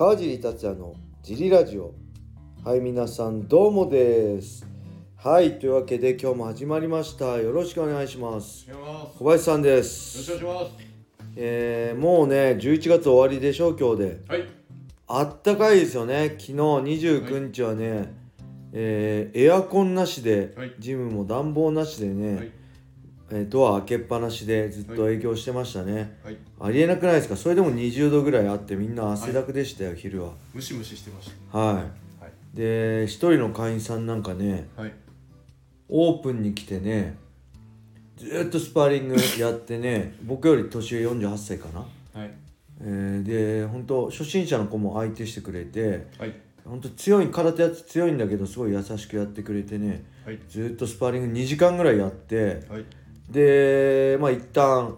川尻達也のジリラジオ。はい皆さんどうもです。はいというわけで今日も始まりました。よろしくお願いします。よろ小林さんでしすくお願いしえー、もうね11月終わりでしょう今日で。ます。はい。あったかいですよね。昨日29日はね、えーエアコンなしで、はい。ジムも暖房なしでね、はい。えードア開けっぱなしでずっと営業してましたね、はい。ありえなくないですか？それでも20度ぐらいあってみんな汗だくでしたよ、昼はムシムシしてましはいた。はい。で一人の会員さんなんかねはい。オープンに来てねずーっとスパーリング やってね僕より年上48歳かな、はい。えーで本当初心者の子も相手してくれてはい。本当強い空手やつ強いんだけどすごい優しくやってくれてねはい。ずーっとスパーリング2時間ぐらいやってはい。でまあ一旦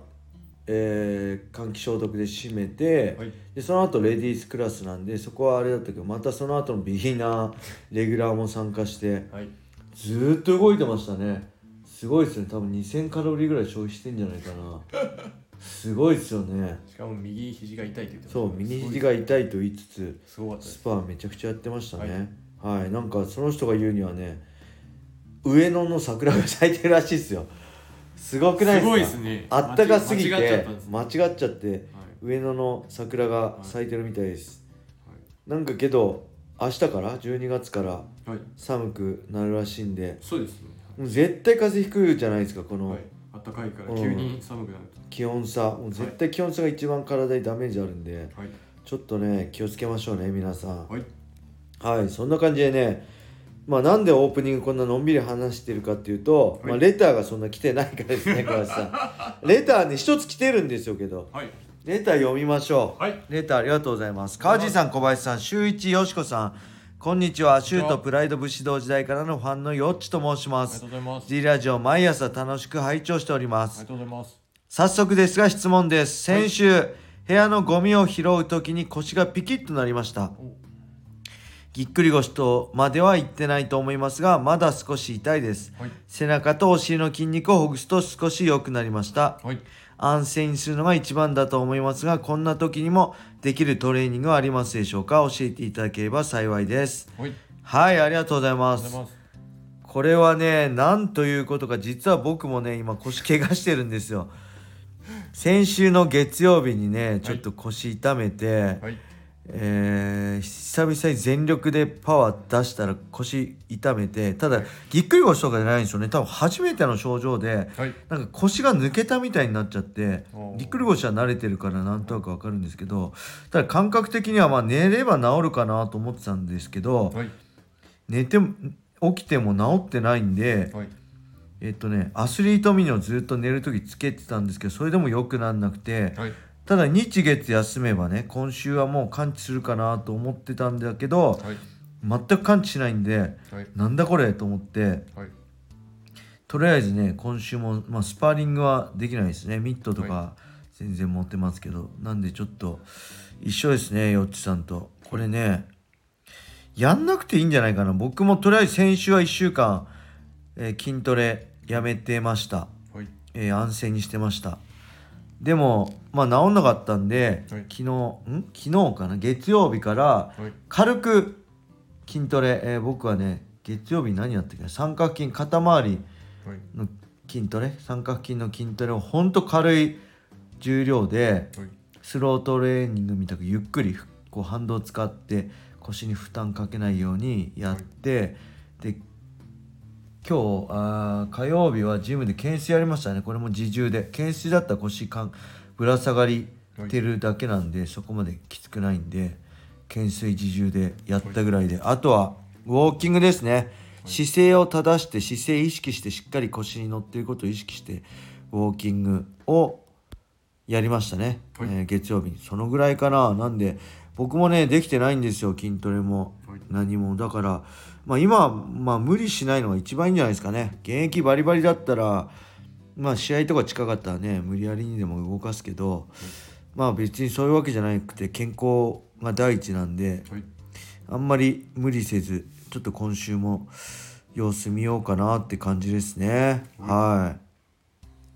えー換気消毒で締めて、はい。でその後レディースクラスなんでそこはあれだったけどまたその後のビギナーレギュラーも参加してはい。ずーっと動いてましたね。すごいですね。多分2000カロリーぐらい消費してんじゃないかな。すごいですよね。しかも右肘が痛いって言ってそう右肘が痛いと言いつつ。スパーめちゃくちゃやってましたね。はい、なんかその人が言うにはね上野の桜が咲いてるらしいですよすごくないですか？すごいですねあったかすぎて間違っちゃったんですね間違っちゃってはい。上野の桜が咲いてるみたいです、はい。なんかけど明日から12月からはい。寒くなるらしいんでそうですね。もう絶対風邪ひくじゃないですかこのはい。あったかいから急に寒くなる気温差もう絶対気温差が一番体にダメージあるんでと。はい。ちょっとね気をつけましょうね皆さんはい。はいそんな感じでねまあなんでオープニングこんなのんびり話してるかっていうと、はい。まあ、レターがそんな来てないからですね小林さ。ん レターね一つ来てるんですよけど。はい。レター読みましょう、はい。レターありがとうございます。川地さん小林さん周一よしこさん。こんにちは。シュートプライド武士道時代からのファンのよっちと申します。ありがとうございます。G ラジオ毎朝楽しく拝聴しておりまありすがとうございます。早速ですが質問です。先週、部屋のゴミを拾う時に腰がピキッとなりました。おぎっくり腰とまでは言ってないと思いますがまだ少し痛いですはい。背中とお尻の筋肉をほぐすと少し良くなりましたはい。安静にするのが一番だと思いますがこんな時にもできるトレーニングはありますでしょうか？教えていただければ幸いですはい。はいありがとうございあます。これはねなんということか実は僕もね今腰怪我してるんですよ先週の月曜日にねちょっと腰痛めて、はい。えー久々に全力でパワー出したら腰痛めてただぎっくり腰とかじゃないんですよね多分初めての症状ではい。なんか腰が抜けたみたいになっちゃってぎっくり腰は慣れてるからなんとなくわかるんですけどただ感覚的にはまあ寝れば治るかなと思ってたんですけどはい。寝ても起きても治ってないんではい。えっとねアスリートミニをずっと寝る時つけてたんですけどそれでも良くなんなくてはい。ただ日月休めばね今週はもう完治するかなと思ってたんだけどはい。全く完治しないんではい。なんだこれと思ってはい。とりあえずね今週も、まあ、スパーリングはできないですねミットとかは全然持ってますけど、なんでちょっと一緒ですねよっちさんとこれねやんなくていいんじゃないかな僕もとりあえず先週は1週間、えー筋トレやめてました、はい。えー安静にしてましたでもまあ治んなかったんで、はい。昨日ん？昨日かな？月曜日からはい。軽く筋トレ、えー僕はね月曜日何やったっけ？な三角筋肩周りはい。の筋トレ？三角筋の筋トレをほんと軽い重量ではい。スロートレーニングみたくゆっくりこう反動を使って腰に負担かけないようにやって、で今日あー火曜日はジムで懸垂やりましたね。これも自重で。懸垂だったら腰かんぶら下がりてるだけなんで、そこまできつくないんで懸垂自重でやったぐらいで、あとはウォーキングですね、姿勢を正して姿勢意識してしっかり腰に乗っていることを意識してウォーキングをやりましたね、はい。えー月曜日に。そのぐらいかな。なんで僕もねできてないんですよ。筋トレも。はい。何も。だから、まあ、今は、まあ、無理しないのが一番いいんじゃないですかね。現役バリバリだったらまあ試合とか近かったらね無理やりにでも動かすけど、まあ別にそういうわけじゃなくて健康が第一なんではい。あんまり無理せずちょっと今週も様子見ようかなって感じですね、はい。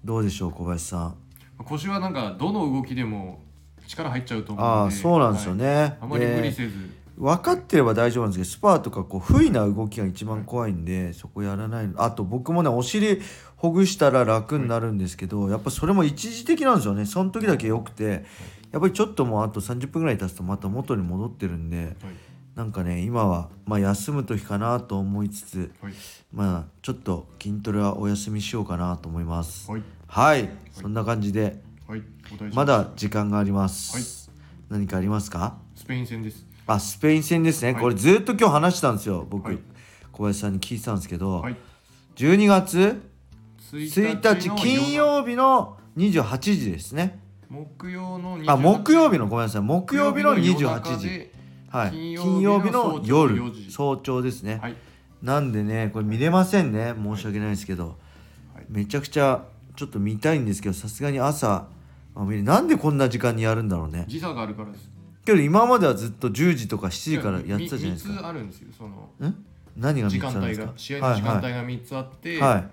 どうでしょう小林さん。腰はなんかどの動きでも力入っちゃうと思うんで。ああそうなんですよはい。ね、あまり無理でせず分かってれば大丈夫なんですけどスパーとかこう不意な動きが一番怖いんでそこやらないの。あと僕もねお尻ほぐしたら楽になるんですけどやっぱそれも一時的なんですよね。その時だけ良くてやっぱりちょっともうあと30分ぐらい経つとまた元に戻ってるんではいなんかね今はまあ休む時かなと思いつつはい。まあちょっと筋トレはお休みしようかなと思います。はい。はい。そんな感じでまだ時間があります、はい。何かありますか？スペイン戦ですあスペイン戦ですね、はい。これずっと今日話したんですよ。僕、はい。小林さんに聞いてたんですけど、はい。12月1 1日金曜日の28時ですね。木曜のあ木曜日のごめめんなさい。木曜日の28時。はい。金金曜日のの夜早朝4時。早朝ですね、はい。なんでねこれ見れませんね。申し訳ないですけど、はい。めちゃくちゃちょっと見たいんですけどさすがに朝あなんでこんな時間にやるんだろうね。時差があるからですけど今まではずっと10時とか7時からやってたじゃないです3かつあるんですよ。そのん何が時3間帯が試合の時間帯が3つあって、はい、はい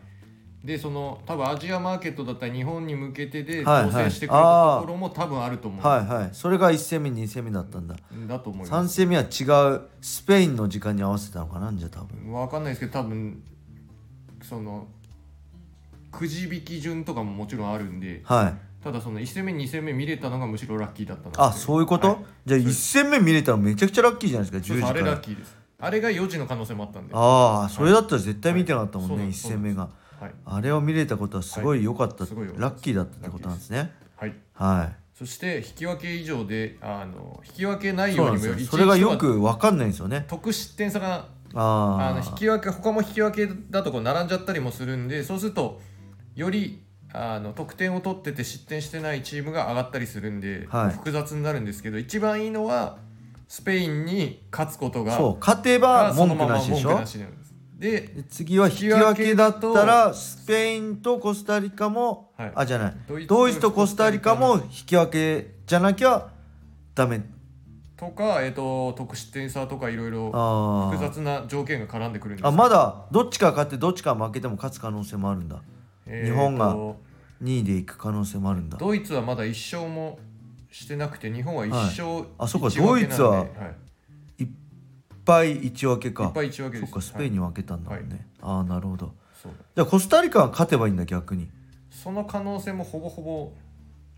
でその多分アジアマーケットだったら日本に向けてではい調整してくれたところも多分あると思う、はいはい。それが1戦目2戦目だったんだ。だと思いま3す戦目は違うスペインの時間に合わせたのかな？じゃあ多分。分かんないですけど多分そのくじ引き順とかももちろんあるんではいただその1戦目2戦目見れたのがむしろラッキーだったのであそういうこと、はい。じゃあ1戦目見れたのめちゃくちゃラッキーじゃないですか10そうそうあれラッキーです。あれが4時の可能性もあったんで。はああそれだったら絶対見てなかったもんね、はい。1戦目が。い。あれを見れたことはすごい良かった、はい。ラッキーだったってことなんですね。はい。はい。そして引き分け以上であの引き分けないようにもよ。それがよく分かんないんですよね。得失点差があああの引き分け他も引き分けだとこう並んじゃったりもするんでそうするとよりあの得点を取ってて失点してないチームが上がったりするんで、はい。複雑になるんですけど一番いいのはスペインに勝つことがそう勝てば文句なしでしょ？で次は引き分けだったらスペインとコスタリカも、はい。あじゃない。ドイツとコスタリカも引き分けじゃなきゃダメ。とか、えー、と得失点差とかいろいろ複雑な条件が絡んでくるんですあまだどっちか勝ってどっちか負けても勝つ可能性もあるんだ。えーと日本が2位でいく可能性もあるんだ。ドイツはまだ1勝もしてなくて日本は1勝、あそうかドイツははい。いっぱい1分けか。いっぱい1分けそっですかスペインに分けたんだもんね、ああなるほど。じゃあコスタリカは勝てばいいんだ逆に。その可能性もほぼほぼ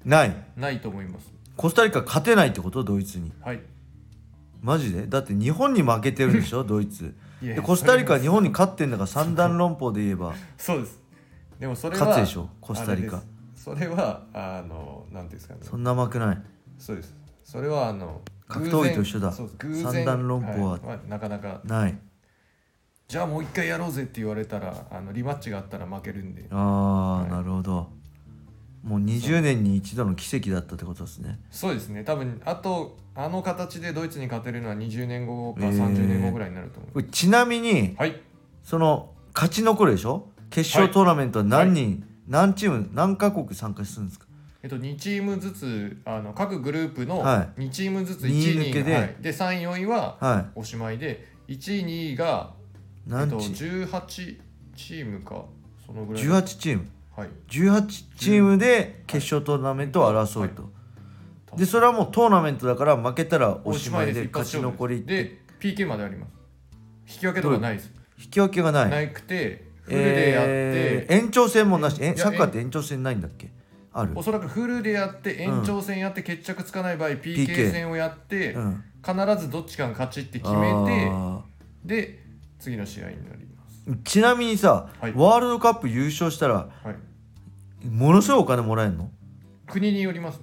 ない。ないと思います。コスタリカ勝てないってことドイツに。はい。マジで？だって日本に負けてるんでしょ ドイツ。でコスタリカは日本に勝ってんだから三段論法で言えば。そうですでもそれは勝つでしょコスタリカ。それはあのなんていうんですかね。そんな甘くない。そうです。それはあの格闘技と一緒だ。三段論法はい。まあなかなか。ない。じゃあもう一回やろうぜって言われたらあのリマッチがあったら負けるんで。ああ、はい。なるほど。もう20年に一度の奇跡だったってことですね。そうですね。多分あとあの形でドイツに勝てるのは20年後かえー。30年後ぐらいになると思う、これちなみにはい。その勝ち残るでしょ決勝トーナメントは何人、何チーム何カ国参加するんですか？えっと、2チームずつあの各グループのは2チームずつ1二位2位位抜けではい、で3位4位ははおしまいで1位2位が、いえっと、何チーム、18チームかそのぐらい。18チーム？はい。18チームで決勝トーナメントを争うと、はい。でそれはもうトーナメントだから負けたらおしまいで勝ち残りで PK まであります。引き分けとかないです。引き分けがない。なくてフルでやって、えー延長戦もなし。えサッカーって延長戦ないんだっけ？ある？おそらくフルでやって延長戦やって決着つかない場合、PK PK 戦をやって、うん。必ずどっちかが勝ちって決めてあで次の試合になります。ーちなみにさ、はい。ワールドカップ優勝したらはい。ものすごいお金もらえるの？国によります。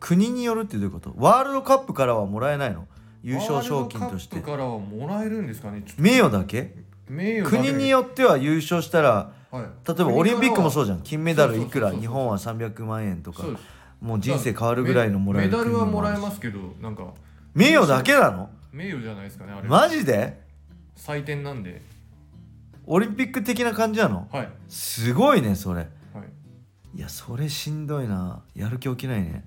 国によるってどういうこと？ワールドカップからはもらえないの？優勝賞金として。ワールドカップからはもらえるんですかね？名誉だけ？国によっては優勝したらはい、例えばオリンピックもそうじゃん。金メダルいくら日本は300万円とか。もう人生変わるぐらいのもらえるメダルはもらえすますけどなんか。名誉だけなの？名誉じゃないですかねあれ。マジで？採点なんで。オリンピック的な感じなの？はい。すごいねそれ。はい。いやそれしんどいな。やる気起きないね。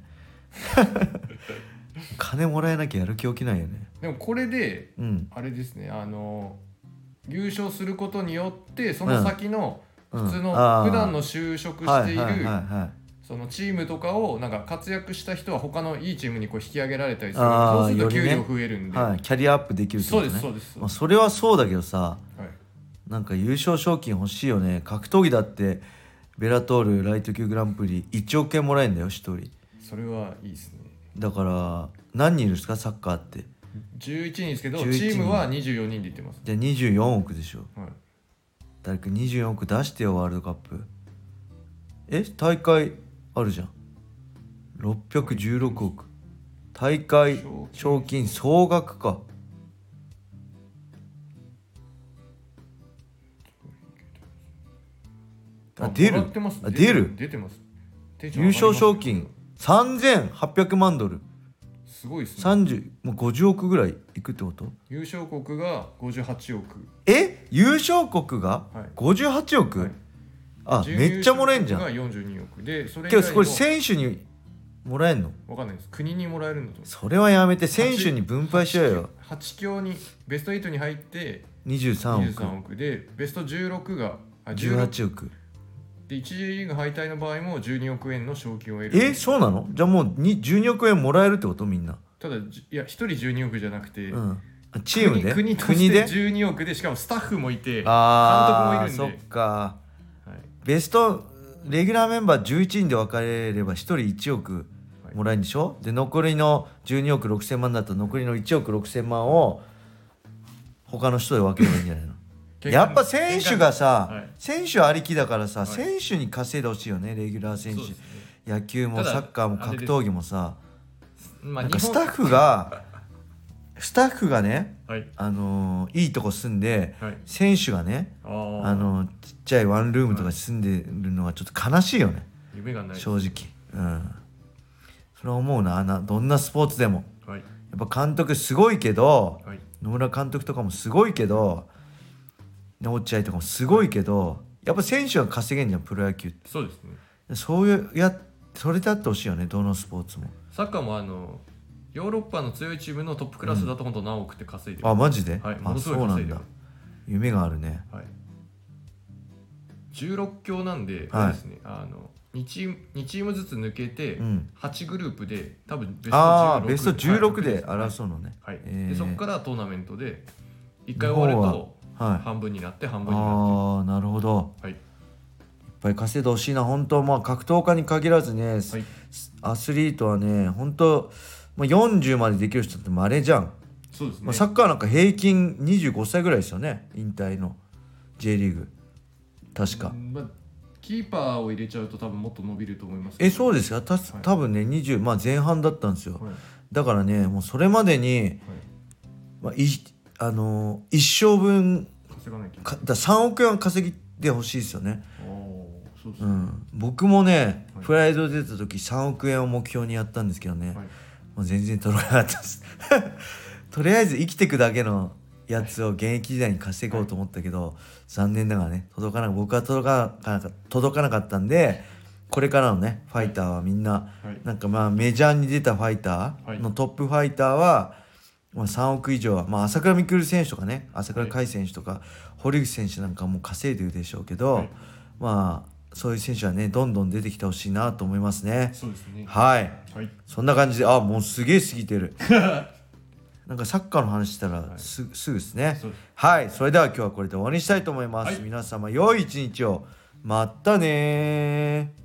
金もらえなきゃやる気起きないよね。でもこれでうん。あれですねあの優勝することによってその先のうん。普通の普段の就職しているそそのチームとかをなんか活躍した人は他のいいチームにこう引き上げられたりするそうすると給料増えるんで、はいキャリアアップできるってことね。そうですそうです。まあ、それはそうだけどさはい。なんか優勝賞金欲しいよね。格闘技だってベラトールライト級グランプリ1億円もらえるんだよ1人。それはいいですね。だから何人いるんですか？サッカーって11人ですけどチ11人。ームは24人でいってます、じゃあ24億でしょ。はい、誰か24億出してよワールドカップ。え大会あるじゃん。616億。大会賞金総額か。あ出る。ってます。あ出る。出てます。優勝賞金3800万ドルすごいですね。30もう50億ぐらいいくってこと？優勝国が58億。え？優勝国がはい。58億、はい。あめっちゃもらえんじゃん。国が42億。でそれ以けどこれ選手にもらえんの？わかんないです。国にもらえるんだと思う。それはやめて選手に分配しようよ。8強にベスト8に入って23億。23億。でベスト16があ16 18億で1次リーグ敗退の場合も12億円の賞金を得る。えそうなの？じゃあもうに12億円もらえるってこと？みんな、ただじいや1人12億じゃなくて、うん、あチームで？国国でして12億でしかもスタッフもいて監督ああそっもいるんで、か。はい、ベストレギュラーメンバー11人で分かれれば1人1億もらえるんでしょ？で残りの12億6千万だと残りの1億6千万を他の人で分ければいいんじゃないの？やっぱ選手がさ、はい。選手ありきだからさ、はい。選手に稼いでほしいよねレギュラー選手。ね。野球もサッカーも格闘技もさ。まあなんかスタッフが スタッフがね、はい。あのーいいとこ住んではい。選手がねあのちっちゃいワンルームとか住んでるのはちょっと悲しいよね。夢がない。正直。うん。それは思うな。などんなスポーツでも。はい。やっぱ監督すごいけどはい。野村監督とかもすごいけど落合とかもすごいけどやっぱ選手は稼げんじゃんプロ野球って。そうですね。そういうやそれであってほしいよねどのスポーツも。サッカーもあのヨーロッパの強いチームのトップクラスだと本当何億って稼いでます、あマジで、あはいものすごいそうなんだ。稼いでます夢があるね。はい、16強なんで、はい。ですねあの2チーム2チームずつ抜けて、うん。8グループで多分ベスト16ああベスト16はいではい。争うのね、はいえーでそこからトーナメントで1回終わる日とはい。半分になって半分になっああなるほど。てはい。いっぱい稼いでほしいな。本当まあ格闘家に限らずね、はい。アスリートはね本当まあ、40までできる人って稀じゃん、そうですね、まあ、サッカーなんか平均25歳ぐらいですよね引退の。J リーグ。確か、うんまあ、キーパーを入れちゃうと多分もっと伸びると思いますえそうですか？たい。多分ね20、まあ、前半だったんですよ、はい。だからねもうそれまでに、まあ、いあのー一生分稼がなきゃ。かだ3億円は稼ぎでほしいですよね。そううん、僕もね、はい。プライド出た時3億円を目標にやったんですけどね、はい。もう全然届かなかったです。とりあえず生きていくだけのやつを現役時代に稼ごうと思ったけど、残念ながらね届かな僕は届かなか届かなかったんでこれからのねファイターはみんな、はい。なんかまあメジャーに出たファイターのトップファイターは、まあ、3億以上は、まあ、朝倉未来選手とかね朝倉海選手とか、堀口選手なんかもう稼いでるでしょうけど、はい。まあそういう選手はねどんどん出てきてほしいなと思いますね。そうですね。はい。はい。そんな感じであもうすげえ過ぎてる。なんかサッカーの話したらす,、すぐですね。はい。それでは今日はこれで終わりにしたいと思います、はい。皆様良い一日を。またねー